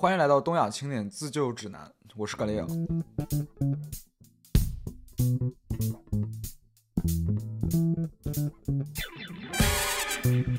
欢迎来到东亚青年自救指南，我是格雷尔。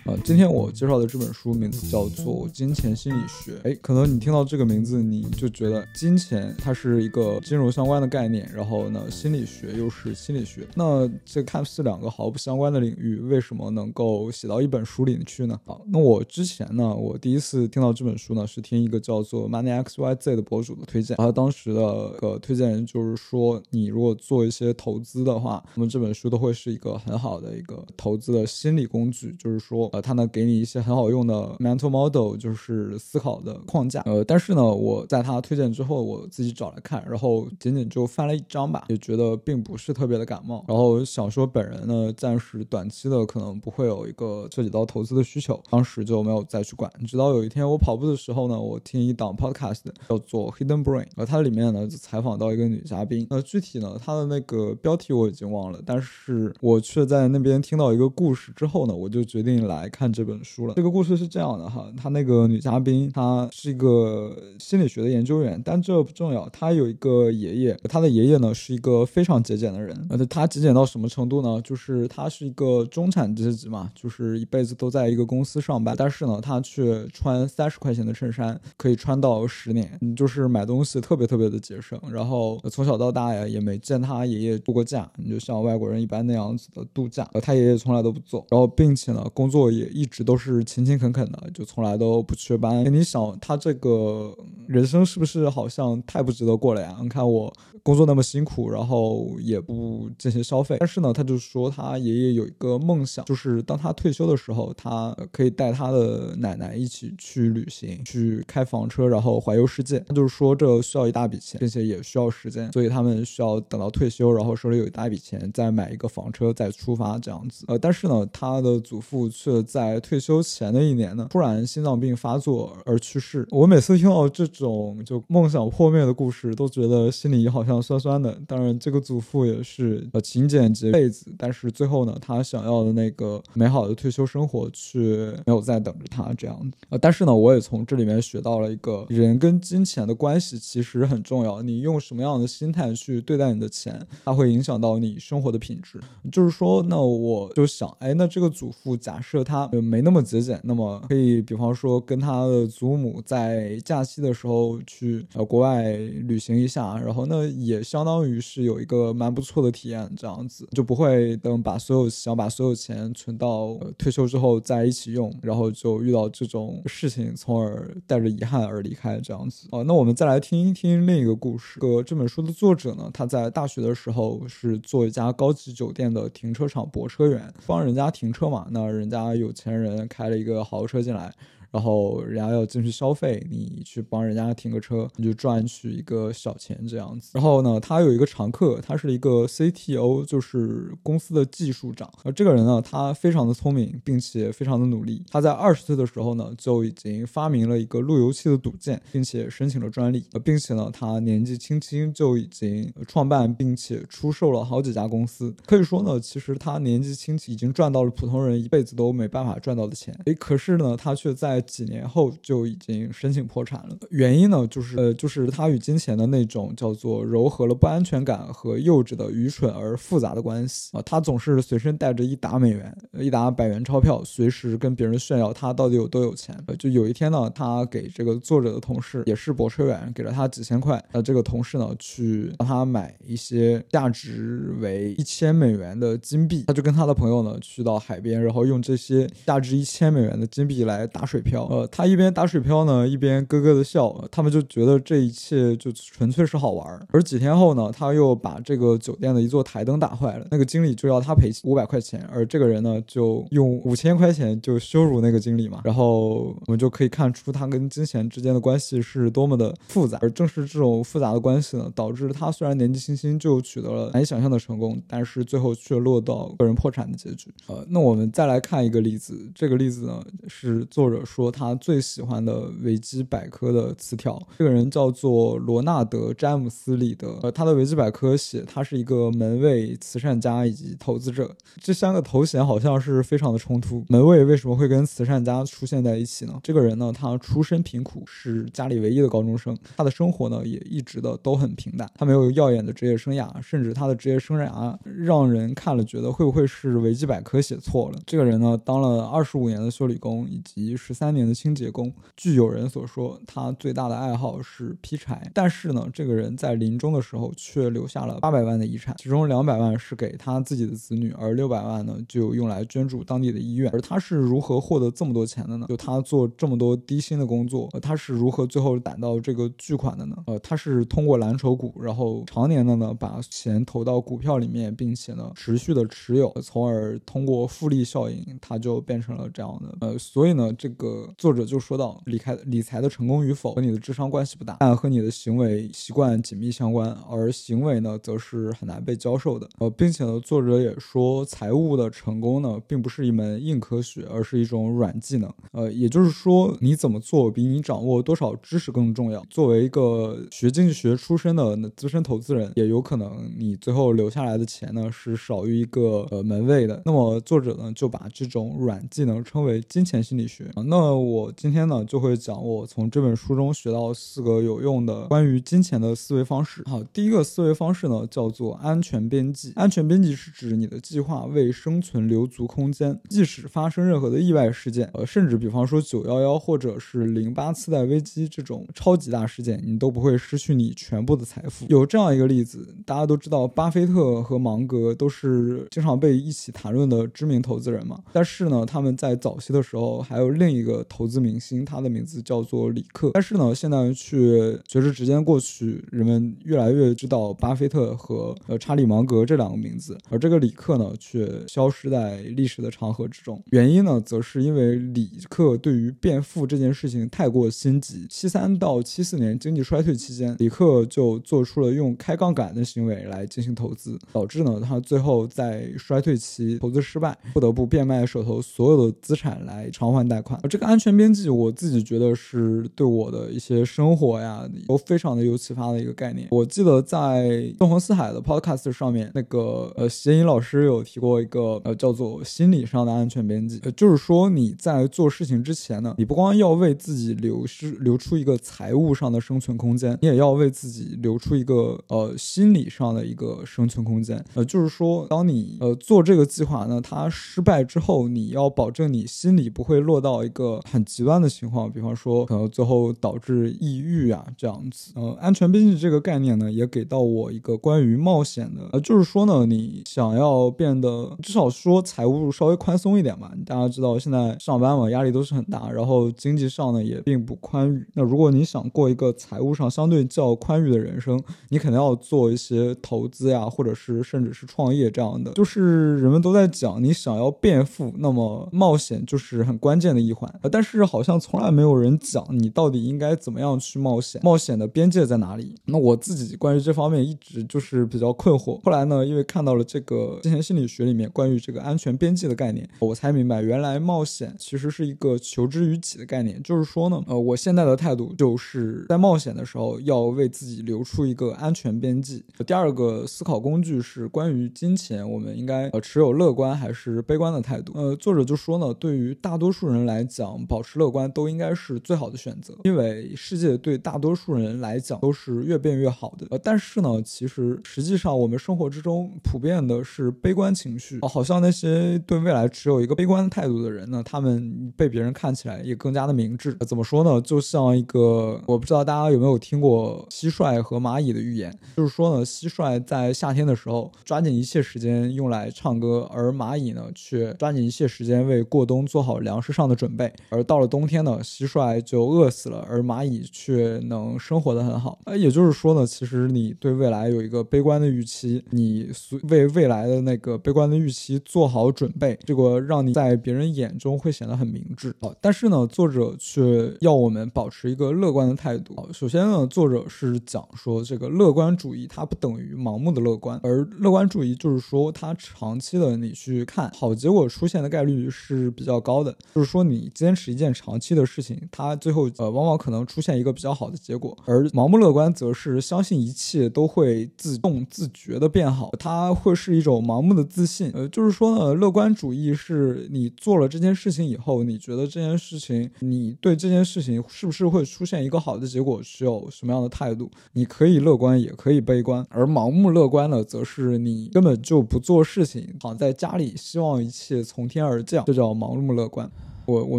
呃，今天我介绍的这本书名字叫做《金钱心理学》。哎，可能你听到这个名字，你就觉得金钱它是一个金融相关的概念，然后呢，心理学又是心理学。那这看似两个毫不相关的领域，为什么能够写到一本书里去呢？好，那我之前呢，我第一次听到这本书呢，是听一个叫做 Money X Y Z 的博主的推荐。他当时的个推荐人就是说，你如果做一些投资的话，那么这本书都会是一个很好的一个投资的心理工具，就是说。呃，它能给你一些很好用的 mental model，就是思考的框架。呃，但是呢，我在他推荐之后，我自己找来看，然后仅仅就翻了一章吧，也觉得并不是特别的感冒。然后想说本人呢，暂时短期的可能不会有一个涉及到投资的需求，当时就没有再去管。直到有一天我跑步的时候呢，我听一档 podcast 叫做 Hidden Brain，呃，它里面呢采访到一个女嘉宾。那具体呢，她的那个标题我已经忘了，但是我却在那边听到一个故事之后呢，我就决定来。来看这本书了。这个故事是这样的哈，她那个女嘉宾，她是一个心理学的研究员，但这不重要。她有一个爷爷，她的爷爷呢是一个非常节俭的人，而且他节俭到什么程度呢？就是他是一个中产阶级嘛，就是一辈子都在一个公司上班，但是呢，他却穿三十块钱的衬衫可以穿到十年，就是买东西特别特别的节省。然后从小到大呀，也没见他爷爷度过假，你就像外国人一般那样子的度假，他爷爷从来都不做。然后并且呢，工作。也一直都是勤勤恳恳的，就从来都不缺班。你想，他这个人生是不是好像太不值得过了呀？你看我工作那么辛苦，然后也不进行消费。但是呢，他就说他爷爷有一个梦想，就是当他退休的时候，他可以带他的奶奶一起去旅行，去开房车，然后环游世界。他就是说这需要一大笔钱，并且也需要时间，所以他们需要等到退休，然后手里有一大笔钱，再买一个房车，再出发这样子。呃，但是呢，他的祖父却。在退休前的一年呢，突然心脏病发作而去世。我每次听到这种就梦想破灭的故事，都觉得心里好像酸酸的。当然，这个祖父也是呃勤俭节辈子，但是最后呢，他想要的那个美好的退休生活却没有在等着他这样子。呃，但是呢，我也从这里面学到了一个人跟金钱的关系其实很重要。你用什么样的心态去对待你的钱，它会影响到你生活的品质。就是说，那我就想，哎，那这个祖父假设。他没那么节俭，那么可以比方说跟他的祖母在假期的时候去呃国外旅行一下，然后那也相当于是有一个蛮不错的体验，这样子就不会等把所有想把所有钱存到退休之后再一起用，然后就遇到这种事情，从而带着遗憾而离开这样子。哦，那我们再来听一听另一个故事。个这本书的作者呢，他在大学的时候是做一家高级酒店的停车场泊车员，帮人家停车嘛，那人家。有钱人开了一个豪车进来。然后人家要进去消费，你去帮人家停个车，你就赚取一个小钱这样子。然后呢，他有一个常客，他是一个 CTO，就是公司的技术长。而这个人呢，他非常的聪明，并且非常的努力。他在二十岁的时候呢，就已经发明了一个路由器的组件，并且申请了专利。并且呢，他年纪轻轻就已经创办并且出售了好几家公司。可以说呢，其实他年纪轻轻已经赚到了普通人一辈子都没办法赚到的钱。诶，可是呢，他却在几年后就已经申请破产了，原因呢，就是呃，就是他与金钱的那种叫做糅合了不安全感和幼稚的愚蠢而复杂的关系啊。他总是随身带着一沓美元，一沓百元钞票，随时跟别人炫耀他到底有多有钱。就有一天呢，他给这个作者的同事，也是泊车员，给了他几千块。那这个同事呢，去帮他买一些价值为一千美元的金币，他就跟他的朋友呢，去到海边，然后用这些价值一千美元的金币来打水漂。呃，他一边打水漂呢，一边咯咯的笑。他们就觉得这一切就纯粹是好玩。而几天后呢，他又把这个酒店的一座台灯打坏了，那个经理就要他赔五百块钱，而这个人呢，就用五千块钱就羞辱那个经理嘛。然后我们就可以看出他跟金钱之间的关系是多么的复杂。而正是这种复杂的关系呢，导致他虽然年纪轻轻就取得了难以想象的成功，但是最后却落到个人破产的结局。呃，那我们再来看一个例子，这个例子呢是作者说。说他最喜欢的维基百科的词条。这个人叫做罗纳德·詹姆斯·里德，呃，他的维基百科写他是一个门卫、慈善家以及投资者。这三个头衔好像是非常的冲突。门卫为什么会跟慈善家出现在一起呢？这个人呢，他出身贫苦，是家里唯一的高中生，他的生活呢也一直的都很平淡，他没有耀眼的职业生涯，甚至他的职业生涯让人看了觉得会不会是维基百科写错了？这个人呢，当了二十五年的修理工以及十三三年的清洁工。据有人所说，他最大的爱好是劈柴。但是呢，这个人在临终的时候却留下了八百万的遗产，其中两百万是给他自己的子女，而六百万呢就用来捐助当地的医院。而他是如何获得这么多钱的呢？就他做这么多低薪的工作，他是如何最后攒到这个巨款的呢？呃，他是通过蓝筹股，然后常年的呢把钱投到股票里面，并且呢持续的持有，从而通过复利效应，他就变成了这样的。呃，所以呢，这个作者就说到，理财理财的成功与否和你的智商关系不大，但和你的行为习惯紧密相关，而行为呢，则是很难被教授的。呃，并且呢，作者也说，财务的成功呢，并不是一门硬科学，而是一种软技能。呃，也就是说，你怎么做，比你掌握多少知识更重要。作为一个学经济学出身的资深投资人，也有可能你最后留下来的钱呢，是少于一个呃门卫的。那么作者呢，就把这种软技能称为金钱心理学。啊，那那我今天呢，就会讲我从这本书中学到四个有用的关于金钱的思维方式。好，第一个思维方式呢，叫做安全边际。安全边际是指你的计划为生存留足空间，即使发生任何的意外事件，呃，甚至比方说九幺幺或者是零八次贷危机这种超级大事件，你都不会失去你全部的财富。有这样一个例子，大家都知道，巴菲特和芒格都是经常被一起谈论的知名投资人嘛。但是呢，他们在早期的时候还有另一个个投资明星，他的名字叫做里克。但是呢，现在去随着时间过去，人们越来越知道巴菲特和呃查理芒格这两个名字，而这个里克呢却消失在历史的长河之中。原因呢，则是因为里克对于变富这件事情太过心急。七三到七四年经济衰退期间，里克就做出了用开杠杆的行为来进行投资，导致呢他最后在衰退期投资失败，不得不变卖手头所有的资产来偿还贷款。而这个安全边际，我自己觉得是对我的一些生活呀都非常的有启发的一个概念。我记得在纵横四海的 Podcast 上面，那个呃谐音老师有提过一个呃叫做心理上的安全边际，呃就是说你在做事情之前呢，你不光要为自己留失留出一个财务上的生存空间，你也要为自己留出一个呃心理上的一个生存空间。呃就是说，当你呃做这个计划呢，它失败之后，你要保证你心里不会落到一个很极端的情况，比方说可能最后导致抑郁啊这样子。呃，安全边际这个概念呢，也给到我一个关于冒险的，呃，就是说呢，你想要变得至少说财务稍微宽松一点吧。大家知道现在上班嘛，压力都是很大，然后经济上呢也并不宽裕。那如果你想过一个财务上相对较宽裕的人生，你肯定要做一些投资呀，或者是甚至是创业这样的。就是人们都在讲，你想要变富，那么冒险就是很关键的一环。呃，但是好像从来没有人讲你到底应该怎么样去冒险，冒险的边界在哪里？那我自己关于这方面一直就是比较困惑。后来呢，因为看到了这个金钱心理学里面关于这个安全边际的概念，我才明白原来冒险其实是一个求知于己的概念。就是说呢，呃，我现在的态度就是在冒险的时候要为自己留出一个安全边际。第二个思考工具是关于金钱，我们应该呃持有乐观还是悲观的态度？呃，作者就说呢，对于大多数人来讲，保持乐观都应该是最好的选择，因为世界对大多数人来讲都是越变越好的。呃，但是呢，其实实际上我们生活之中普遍的是悲观情绪，好像那些对未来持有一个悲观态度的人呢，他们被别人看起来也更加的明智。怎么说呢？就像一个，我不知道大家有没有听过蟋蟀和蚂蚁的寓言，就是说呢，蟋蟀在夏天的时候抓紧一切时间用来唱歌，而蚂蚁呢却抓紧一切时间为过冬做好粮食上的准备。而到了冬天呢，蟋蟀就饿死了，而蚂蚁却能生活的很好。呃，也就是说呢，其实你对未来有一个悲观的预期，你为未来的那个悲观的预期做好准备，这个让你在别人眼中会显得很明智。好，但是呢，作者却要我们保持一个乐观的态度。首先呢，作者是讲说这个乐观主义它不等于盲目的乐观，而乐观主义就是说它长期的你去看好结果出现的概率是比较高的。就是说你今坚持一件长期的事情，它最后呃往往可能出现一个比较好的结果。而盲目乐观则是相信一切都会自动自觉的变好，它会是一种盲目的自信。呃，就是说呢，乐观主义是你做了这件事情以后，你觉得这件事情，你对这件事情是不是会出现一个好的结果，持有什么样的态度？你可以乐观，也可以悲观。而盲目乐观呢，则是你根本就不做事情，躺在家里，希望一切从天而降，这叫盲目乐观。我我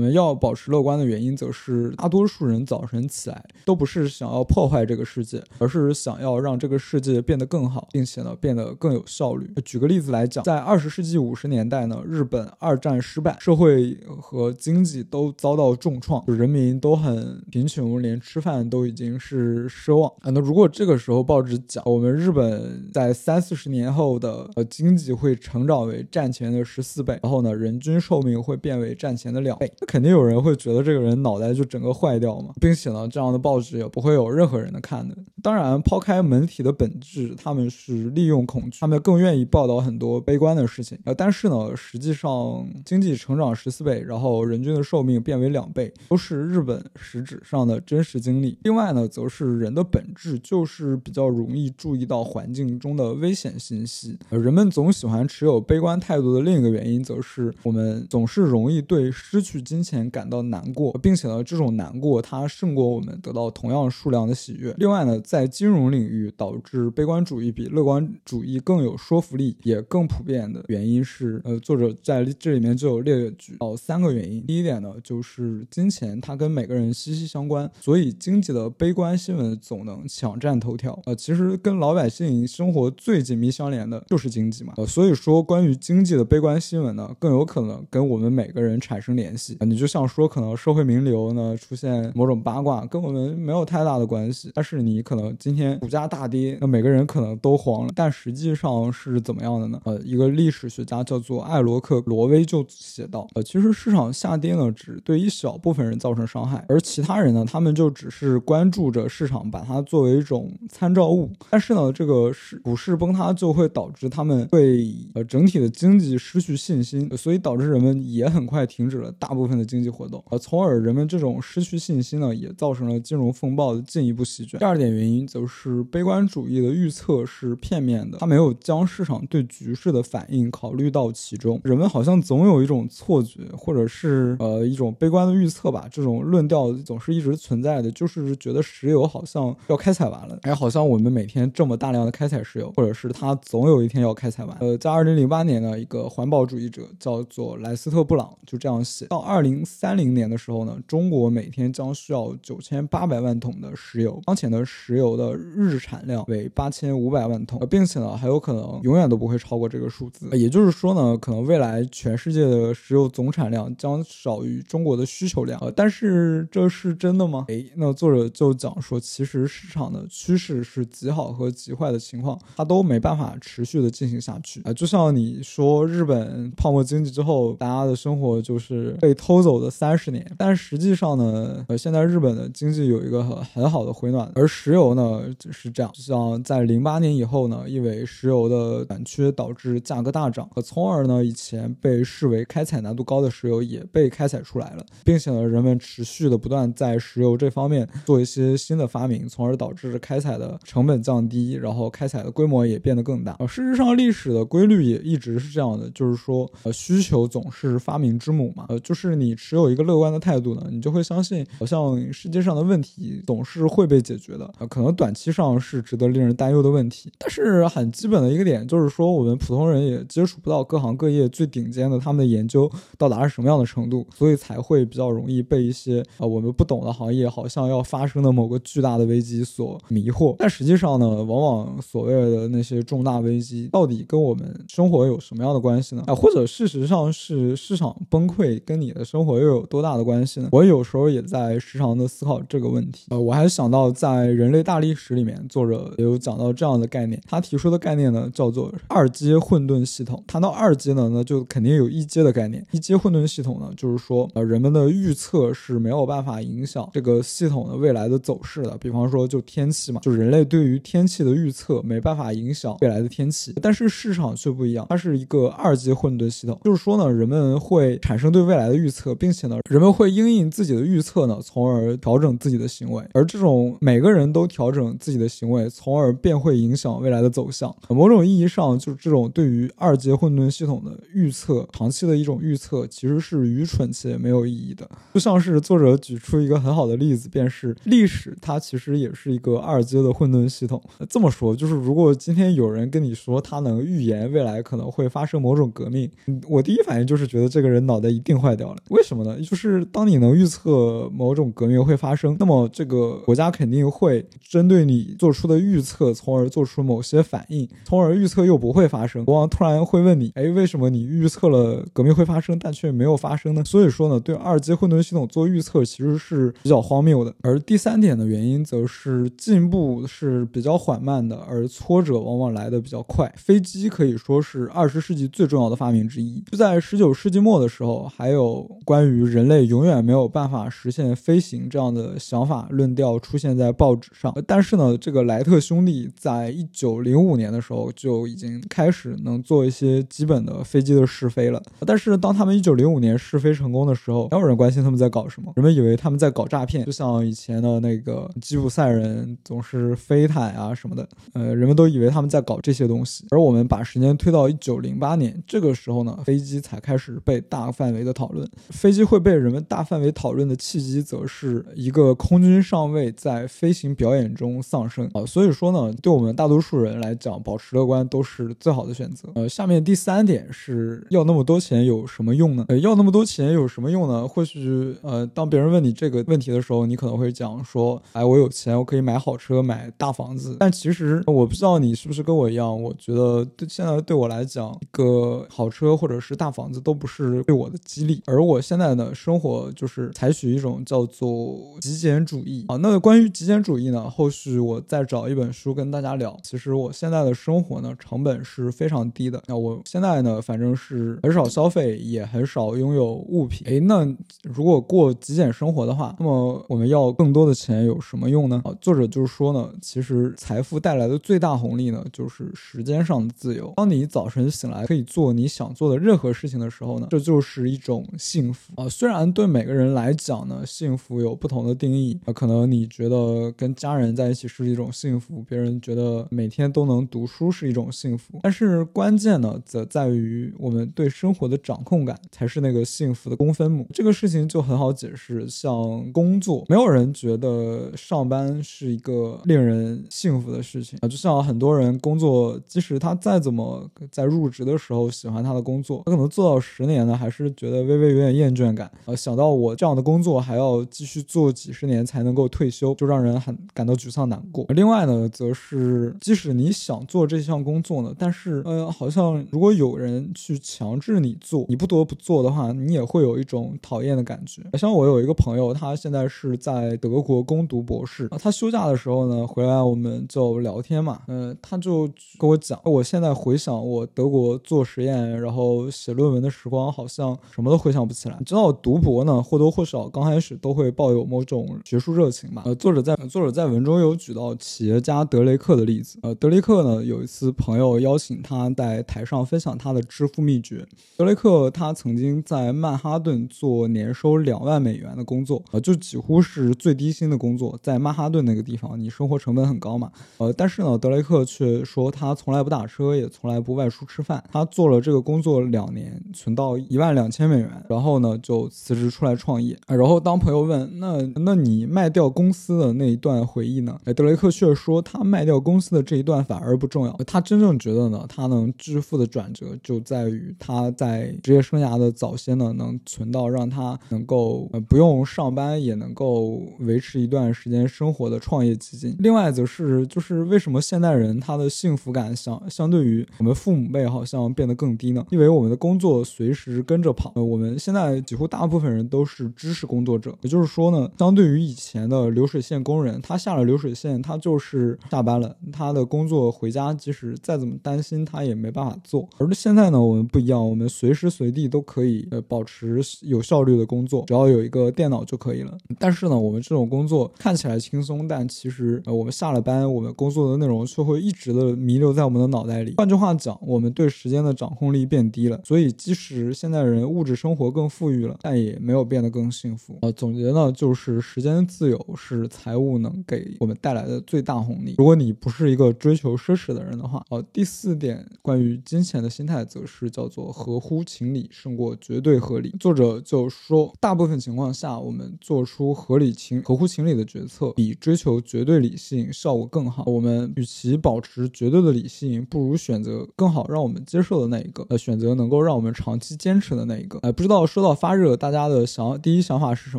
们要保持乐观的原因，则是大多数人早晨起来都不是想要破坏这个世界，而是想要让这个世界变得更好，并且呢变得更有效率。举个例子来讲，在二十世纪五十年代呢，日本二战失败，社会和经济都遭到重创，人民都很贫穷，连吃饭都已经是奢望啊。那如果这个时候报纸讲我们日本在三四十年后的呃经济会成长为战前的十四倍，然后呢人均寿命会变为战前的两。那肯定有人会觉得这个人脑袋就整个坏掉嘛，并且呢，这样的报纸也不会有任何人的看的。当然，抛开媒体的本质，他们是利用恐惧，他们更愿意报道很多悲观的事情。呃，但是呢，实际上经济成长十四倍，然后人均的寿命变为两倍，都是日本实质上的真实经历。另外呢，则是人的本质就是比较容易注意到环境中的危险信息。呃，人们总喜欢持有悲观态度的另一个原因，则是我们总是容易对失去。金钱感到难过，并且呢，这种难过它胜过我们得到同样数量的喜悦。另外呢，在金融领域，导致悲观主义比乐观主义更有说服力，也更普遍的原因是，呃，作者在这里面就有列举到三个原因。第一点呢，就是金钱它跟每个人息息相关，所以经济的悲观新闻总能抢占头条。呃，其实跟老百姓生活最紧密相连的就是经济嘛。呃，所以说关于经济的悲观新闻呢，更有可能跟我们每个人产生联联系。你就像说，可能社会名流呢出现某种八卦，跟我们没有太大的关系。但是你可能今天股价大跌，那每个人可能都慌了。但实际上是怎么样的呢？呃，一个历史学家叫做艾罗克·罗威就写道：呃，其实市场下跌呢，只对一小部分人造成伤害，而其他人呢，他们就只是关注着市场，把它作为一种参照物。但是呢，这个市股市崩塌就会导致他们对呃整体的经济失去信心，所以导致人们也很快停止了大部。分的经济活动，呃从而人们这种失去信心呢，也造成了金融风暴的进一步席卷。第二点原因则是悲观主义的预测是片面的，它没有将市场对局势的反应考虑到其中。人们好像总有一种错觉，或者是呃一种悲观的预测吧，这种论调总是一直存在的，就是觉得石油好像要开采完了，哎，好像我们每天这么大量的开采石油，或者是它总有一天要开采完。呃，在二零零八年呢，一个环保主义者叫做莱斯特·布朗就这样写到。二零三零年的时候呢，中国每天将需要九千八百万桶的石油。当前的石油的日产量为八千五百万桶，并且呢，还有可能永远都不会超过这个数字。也就是说呢，可能未来全世界的石油总产量将少于中国的需求量。呃，但是这是真的吗？诶，那作者就讲说，其实市场的趋势是极好和极坏的情况，它都没办法持续的进行下去啊。就像你说日本泡沫经济之后，大家的生活就是被。偷走的三十年，但实际上呢，呃，现在日本的经济有一个很很好的回暖，而石油呢是这样，就像在零八年以后呢，因为石油的短缺导致价格大涨，从而呢，以前被视为开采难度高的石油也被开采出来了，并且呢，人们持续的不断在石油这方面做一些新的发明，从而导致开采的成本降低，然后开采的规模也变得更大。呃，事实上，历史的规律也一直是这样的，就是说，呃，需求总是发明之母嘛，呃，就。是你持有一个乐观的态度呢，你就会相信，好像世界上的问题总是会被解决的啊。可能短期上是值得令人担忧的问题，但是很基本的一个点就是说，我们普通人也接触不到各行各业最顶尖的他们的研究到达是什么样的程度，所以才会比较容易被一些啊我们不懂的行业好像要发生的某个巨大的危机所迷惑。但实际上呢，往往所谓的那些重大危机到底跟我们生活有什么样的关系呢？啊，或者事实上是市场崩溃跟你的。生活又有多大的关系呢？我有时候也在时常的思考这个问题。呃，我还想到在人类大历史里面，作者有讲到这样的概念。他提出的概念呢，叫做二阶混沌系统。谈到二阶呢，那就肯定有一阶的概念。一阶混沌系统呢，就是说，呃，人们的预测是没有办法影响这个系统的未来的走势的。比方说，就天气嘛，就人类对于天气的预测没办法影响未来的天气。但是市场却不一样，它是一个二阶混沌系统，就是说呢，人们会产生对未来。的预测，并且呢，人们会因应自己的预测呢，从而调整自己的行为。而这种每个人都调整自己的行为，从而便会影响未来的走向。某种意义上，就是这种对于二阶混沌系统的预测，长期的一种预测，其实是愚蠢且没有意义的。就像是作者举出一个很好的例子，便是历史，它其实也是一个二阶的混沌系统。这么说，就是如果今天有人跟你说他能预言未来可能会发生某种革命，我第一反应就是觉得这个人脑袋一定坏掉了。为什么呢？就是当你能预测某种革命会发生，那么这个国家肯定会针对你做出的预测，从而做出某些反应，从而预测又不会发生。国王突然会问你：“哎，为什么你预测了革命会发生，但却没有发生呢？”所以说呢，对二阶混沌系统做预测其实是比较荒谬的。而第三点的原因则是进步是比较缓慢的，而挫折往往来的比较快。飞机可以说是二十世纪最重要的发明之一。就在十九世纪末的时候，还有有关于人类永远没有办法实现飞行这样的想法论调出现在报纸上。但是呢，这个莱特兄弟在一九零五年的时候就已经开始能做一些基本的飞机的试飞了。但是当他们一九零五年试飞成功的时候，没有人关心他们在搞什么，人们以为他们在搞诈骗，就像以前的那个吉普赛人总是飞毯啊什么的，呃，人们都以为他们在搞这些东西。而我们把时间推到一九零八年，这个时候呢，飞机才开始被大范围的讨论。飞机会被人们大范围讨论的契机，则是一个空军上尉在飞行表演中丧生啊。所以说呢，对我们大多数人来讲，保持乐观都是最好的选择。呃，下面第三点是要那么多钱有什么用呢？呃，要那么多钱有什么用呢？或许呃，当别人问你这个问题的时候，你可能会讲说，哎，我有钱，我可以买好车，买大房子。但其实我不知道你是不是跟我一样，我觉得对现在对我来讲，一个好车或者是大房子都不是对我的激励。而我现在的，生活就是采取一种叫做极简主义啊。那关于极简主义呢，后续我再找一本书跟大家聊。其实我现在的生活呢，成本是非常低的。那我现在呢，反正是很少消费，也很少拥有物品。诶，那如果过极简生活的话，那么我们要更多的钱有什么用呢？啊，作者就是说呢，其实财富带来的最大红利呢，就是时间上的自由。当你早晨醒来可以做你想做的任何事情的时候呢，这就是一种幸福啊。虽然对每个人来讲呢，幸福有不同的定义啊，可能你觉得跟家人在一起是一种幸福，别人觉得每天都能读书是一种幸福。但是关键呢，则在于我们对生活的掌控感才是那个幸福的公分母。这个事情就很好解释，像工作，没有人觉得上班是一个令人幸福的事情啊。就像很多人工作，即使他再怎么在入职的时候喜欢他的工作，他可能做到十年呢，还是觉得微微有点厌倦感呃。想到我这样的工作还要继续做几十年才能够退休，就让人很感到沮丧难过。另外呢，则是即使你想做这项工作呢，但是呃，好像如果有人去强制你做，你不得不做的话，你也会有一种讨厌的感觉。像我有一个朋友，他现在是在德国攻读博士，他休假的时候呢，回来我们就聊天嘛，嗯，他就跟我讲，我现在回想我德国做实验，然后写论文的时光，好像什么都会想不起来。你知道读博呢，或多或少刚开始都会抱有某种学术热情嘛。呃，作者在作者在文中有举到企业家德雷克的例子。呃，德雷克呢有一次朋友邀请他在台上分享他的致富秘诀。德雷克他曾经在曼哈顿做年收两万美元的工作，呃，就几乎是最低薪的工作。在曼哈顿那个地方，你生活成本很高嘛。呃，但是呢，德雷克却说他从来不打车，也从来不外出吃饭。他做了这个工作两年，存到一万两千美元，然后呢就辞职出来创业。然后当朋友问那那你卖掉公司的那一段回忆呢？哎，德雷克却说他卖掉公司的这一段反而不重要。他真正觉得呢，他能致富的转折就在于他在职业生涯的早先呢，能存到让他能够呃不用上班也能够维持一段时间生活的创业基金。另外则是就是为什么现代人他的幸福感相相对于我们父母辈好像变得更低呢？因为我们的工作随时跟着跑。我们现在几乎大部分人都是知识工作者，也就是说呢，相对于以前的流水线工人，他下了流水线，他就是下班了，他的工作回家即使再怎么担心，他也没办法做。而现在呢，我们不一样，我们随时随地都可以呃保持有效率的工作，只要有一个电脑就可以了。但是呢，我们这种工作看起来轻松，但其实呃我们下了班，我们工作的内容却会一直的弥留在我们的脑袋里。换句话讲，我们对时间的掌控力变低了。所以，即使现在人物质生活活更富裕了，但也没有变得更幸福。呃，总结呢，就是时间自由是财务能给我们带来的最大红利。如果你不是一个追求奢侈的人的话，呃，第四点关于金钱的心态，则是叫做合乎情理胜过绝对合理。作者就说，大部分情况下，我们做出合理情合乎情理的决策，比追求绝对理性效果更好。我们与其保持绝对的理性，不如选择更好让我们接受的那一个。呃，选择能够让我们长期坚持的那一个。呃，不知道说到发热，大家的想第一想法是什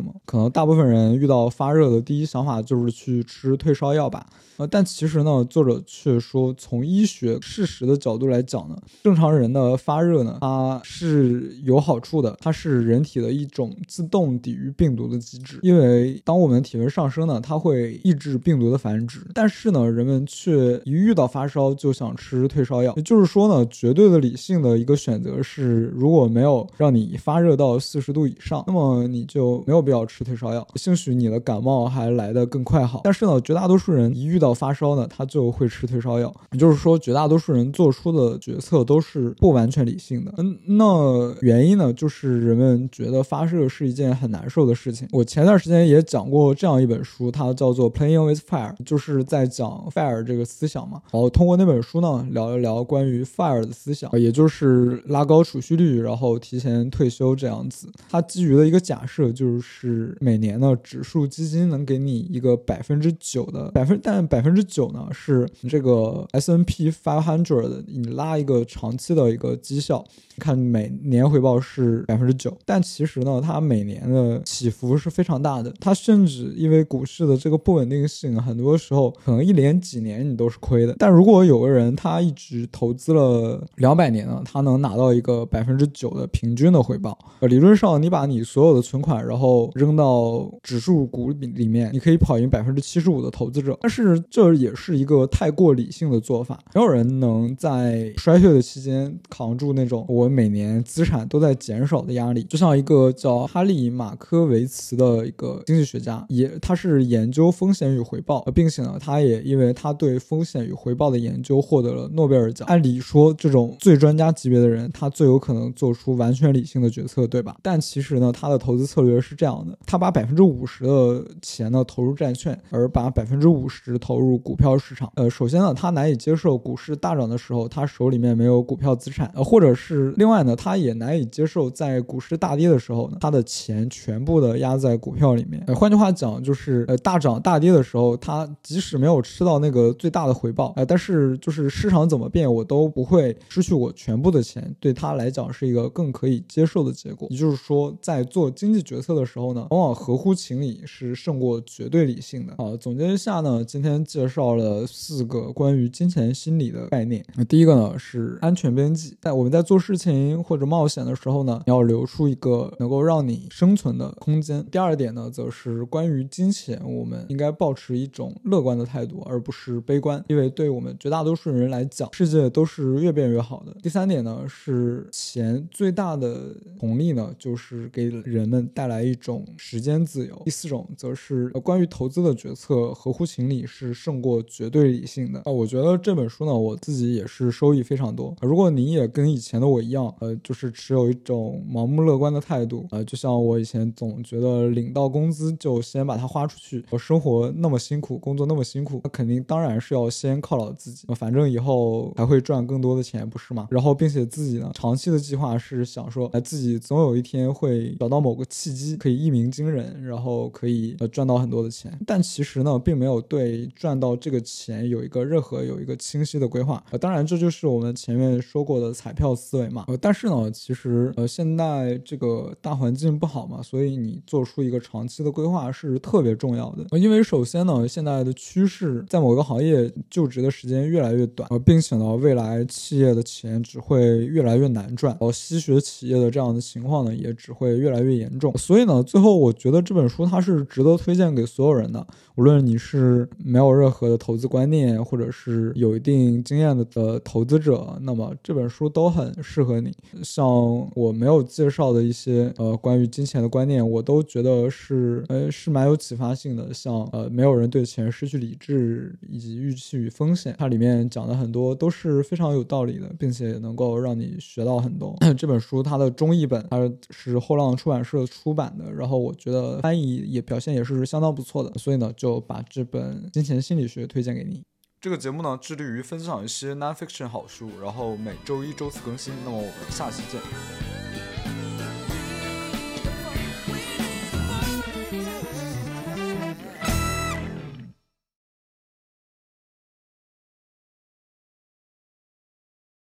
么？可能大部分人遇到发热的第一想法就是去吃退烧药吧。呃，但其实呢，作者却说，从医学事实的角度来讲呢，正常人的发热呢，它是有好处的，它是人体的一种自动抵御病毒的机制。因为当我们体温上升呢，它会抑制病毒的繁殖。但是呢，人们却一遇到发烧就想吃退烧药。也就是说呢，绝对的理性的一个选择是，如果没有让你发发热到四十度以上，那么你就没有必要吃退烧药。兴许你的感冒还来得更快好。但是呢，绝大多数人一遇到发烧呢，他就会吃退烧药。也就是说，绝大多数人做出的决策都是不完全理性的。嗯，那原因呢，就是人们觉得发热是一件很难受的事情。我前段时间也讲过这样一本书，它叫做《Playing with Fire》，就是在讲 fire 这个思想嘛。然后通过那本书呢，聊一聊关于 fire 的思想，也就是拉高储蓄率，然后提前退休都这样子。它基于的一个假设就是每年呢，指数基金能给你一个百分之九的百分，但百分之九呢是这个 S N P five hundred 你拉一个长期的一个绩效，看每年回报是百分之九，但其实呢，它每年的起伏是非常大的。它甚至因为股市的这个不稳定性，很多时候可能一连几年你都是亏的。但如果有个人他一直投资了两百年呢，他能拿到一个百分之九的平均的回报。呃，理论上你把你所有的存款然后扔到指数股里里面，你可以跑赢百分之七十五的投资者。但是这也是一个太过理性的做法，没有人能在衰退的期间扛住那种我每年资产都在减少的压力。就像一个叫哈利马科维茨的一个经济学家，也他是研究风险与回报，并且呢，他也因为他对风险与回报的研究获得了诺贝尔奖。按理说，这种最专家级别的人，他最有可能做出完全理性的决决策，对吧？但其实呢，他的投资策略是这样的：他把百分之五十的钱呢投入债券，而把百分之五十投入股票市场。呃，首先呢，他难以接受股市大涨的时候，他手里面没有股票资产；呃，或者是另外呢，他也难以接受在股市大跌的时候呢，他的钱全部的压在股票里面。呃，换句话讲，就是呃大涨大跌的时候，他即使没有吃到那个最大的回报，呃，但是就是市场怎么变，我都不会失去我全部的钱。对他来讲，是一个更可以接受的结果。也就是说，在做经济决策的时候呢，往往合乎情理是胜过绝对理性的。好，总结一下呢，今天介绍了四个关于金钱心理的概念。那第一个呢是安全边际，在我们在做事情或者冒险的时候呢，要留出一个能够让你生存的空间。第二点呢，则是关于金钱，我们应该保持一种乐观的态度，而不是悲观，因为对我们绝大多数人来讲，世界都是越变越好的。第三点呢是钱最大的红利呢，就是给人们带来一种时间自由。第四种则是关于投资的决策合乎情理是胜过绝对理性的。啊，我觉得这本书呢，我自己也是收益非常多。如果你也跟以前的我一样，呃，就是持有一种盲目乐观的态度，呃，就像我以前总觉得领到工资就先把它花出去，我生活那么辛苦，工作那么辛苦，那肯定当然是要先犒劳自己，反正以后还会赚更多的钱，不是吗？然后并且自己呢，长期的计划是想说，哎，自己总有一天会找到某个契机，可以一鸣惊人，然后可以呃赚到很多的钱。但其实呢，并没有对赚到这个钱有一个任何有一个清晰的规划。呃，当然这就是我们前面说过的彩票思维嘛。呃，但是呢，其实呃现在这个大环境不好嘛，所以你做出一个长期的规划是特别重要的。因为首先呢，现在的趋势在某个行业就职的时间越来越短，呃，并且呢，未来企业的钱只会越来越难赚，呃吸血企业的这样的情况呢，也只会越来越严重。所以呢，最后我觉得这本书它是值得推荐给所有人的，无论你是没有任何的投资观念，或者是有一定经验的的投资者，那么这本书都很适合你。像我没有介绍的一些呃关于金钱的观念，我都觉得是呃是蛮有启发性的。像呃没有人对钱失去理智，以及预期与风险，它里面讲的很多都是非常有道理的，并且能够让你学到很多。这本书它的中译。一本，它是后浪出版社出版的，然后我觉得翻译也表现也是相当不错的，所以呢就把这本《金钱心理学》推荐给你。这个节目呢致力于分享一些 nonfiction 好书，然后每周一周四更新。那么我们下期见。